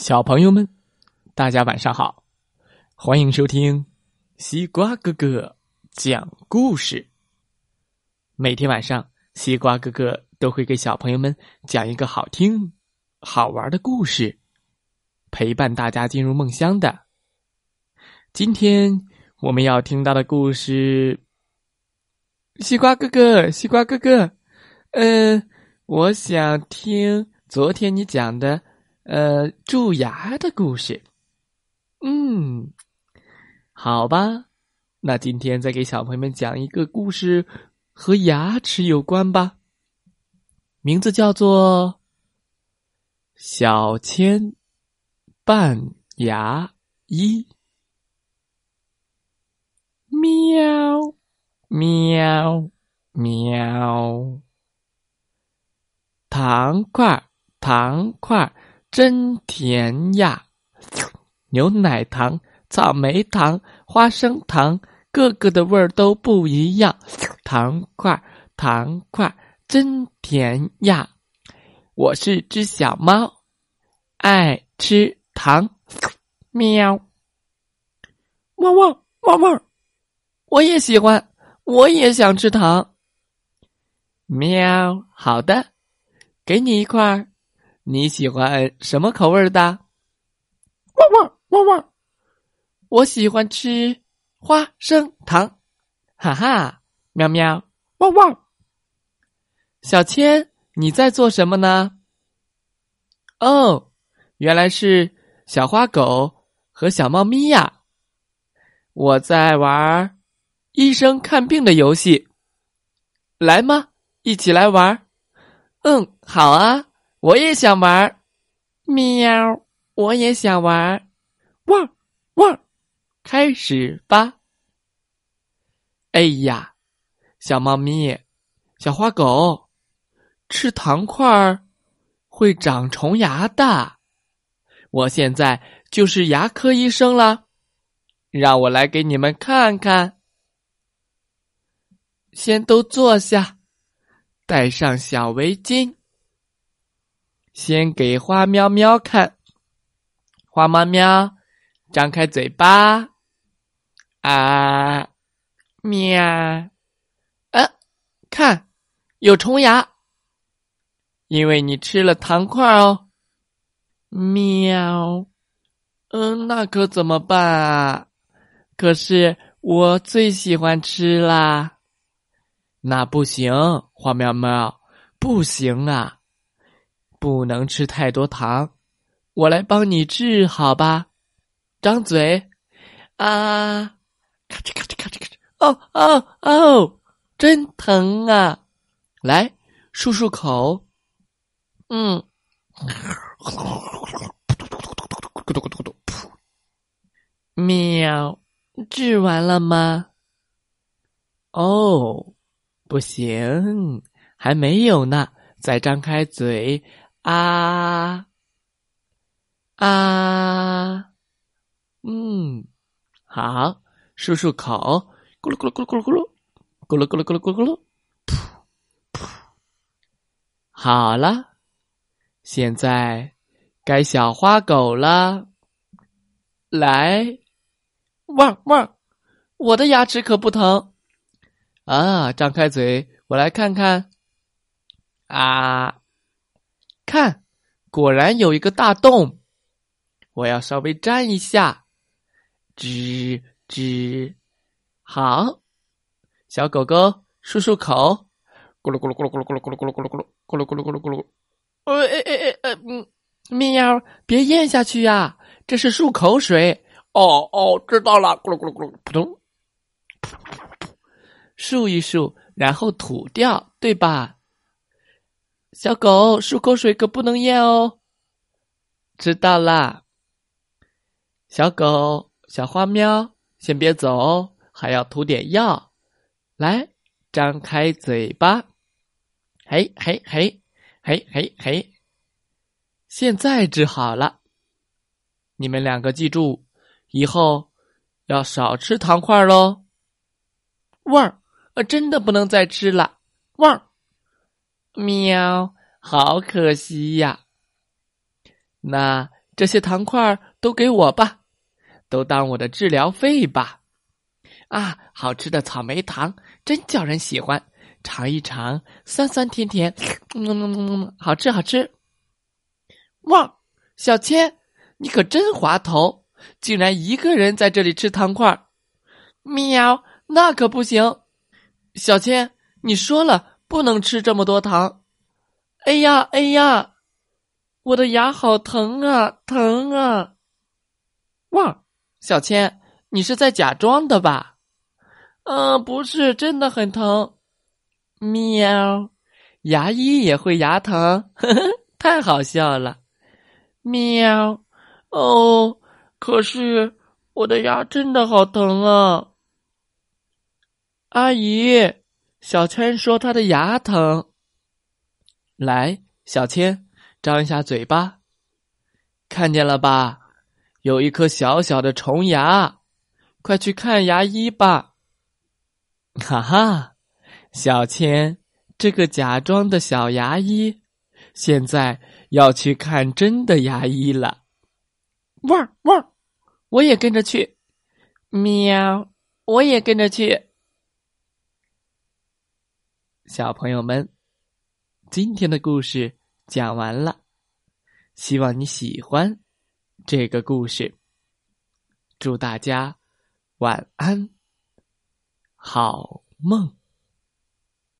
小朋友们，大家晚上好！欢迎收听西瓜哥哥讲故事。每天晚上，西瓜哥哥都会给小朋友们讲一个好听、好玩的故事，陪伴大家进入梦乡的。今天我们要听到的故事，西瓜哥哥，西瓜哥哥，嗯，我想听昨天你讲的。呃，蛀牙的故事。嗯，好吧，那今天再给小朋友们讲一个故事，和牙齿有关吧。名字叫做《小千扮牙医》。喵，喵，喵，糖块，糖块。真甜呀！牛奶糖、草莓糖、花生糖，个个的味儿都不一样。糖块，糖块，真甜呀！我是只小猫，爱吃糖。喵！汪汪汪汪！我也喜欢，我也想吃糖。喵！好的，给你一块。你喜欢什么口味的？汪汪汪汪！我喜欢吃花生糖，哈哈！喵喵！汪汪！小千，你在做什么呢？哦，原来是小花狗和小猫咪呀！我在玩医生看病的游戏，来吗？一起来玩？嗯，好啊。我也想玩，喵！我也想玩，汪汪！开始吧！哎呀，小猫咪，小花狗，吃糖块儿会长虫牙的。我现在就是牙科医生了，让我来给你们看看。先都坐下，戴上小围巾。先给花喵喵看，花猫喵，张开嘴巴，啊，喵，啊，看，有虫牙，因为你吃了糖块哦，喵，嗯，那可怎么办啊？可是我最喜欢吃啦，那不行，花喵喵，不行啊。不能吃太多糖，我来帮你治好吧。张嘴，啊，咔哧咔哧咔哧咔哧，哦哦哦，真疼啊！来漱漱口，嗯，喵，治完了吗？哦，不行，还没有呢，再张开嘴。啊啊，嗯，好，漱漱口，咕噜咕噜咕噜咕噜咕噜，咕噜咕噜咕噜咕噜咕噜，噗噗，好了，现在该小花狗了，来，汪汪，我的牙齿可不疼啊！张开嘴，我来看看，啊。果然有一个大洞，我要稍微粘一下，吱吱，好，小狗狗漱漱口，咕噜咕噜咕噜咕噜咕噜咕噜咕噜咕噜咕噜咕噜咕噜。咕噜咕噜，呃哎哎哎哎嗯，喵，别咽下去呀，这是漱口水。哦哦，知道了，咕噜咕噜咕噜，扑通，漱一漱，然后吐掉，对吧？小狗漱口水可不能咽哦，知道啦。小狗、小花喵，先别走，还要涂点药。来，张开嘴巴，嘿嘿嘿，嘿嘿嘿，现在治好了。你们两个记住，以后要少吃糖块喽。味儿，真的不能再吃了。味儿。喵，好可惜呀！那这些糖块都给我吧，都当我的治疗费吧。啊，好吃的草莓糖真叫人喜欢，尝一尝，酸酸甜甜，嗯嗯嗯，好吃好吃。哇，小千，你可真滑头，竟然一个人在这里吃糖块。喵，那可不行。小千，你说了不能吃这么多糖。哎呀哎呀，我的牙好疼啊，疼啊！哇，小千，你是在假装的吧？嗯，不是，真的很疼。喵，牙医也会牙疼，呵呵，太好笑了。喵，哦，可是我的牙真的好疼啊！阿姨，小千说他的牙疼。来，小千，张一下嘴巴，看见了吧？有一颗小小的虫牙，快去看牙医吧。哈哈，小千，这个假装的小牙医，现在要去看真的牙医了。汪汪，我也跟着去。喵，我也跟着去。小朋友们，今天的故事讲完了，希望你喜欢这个故事。祝大家晚安，好梦。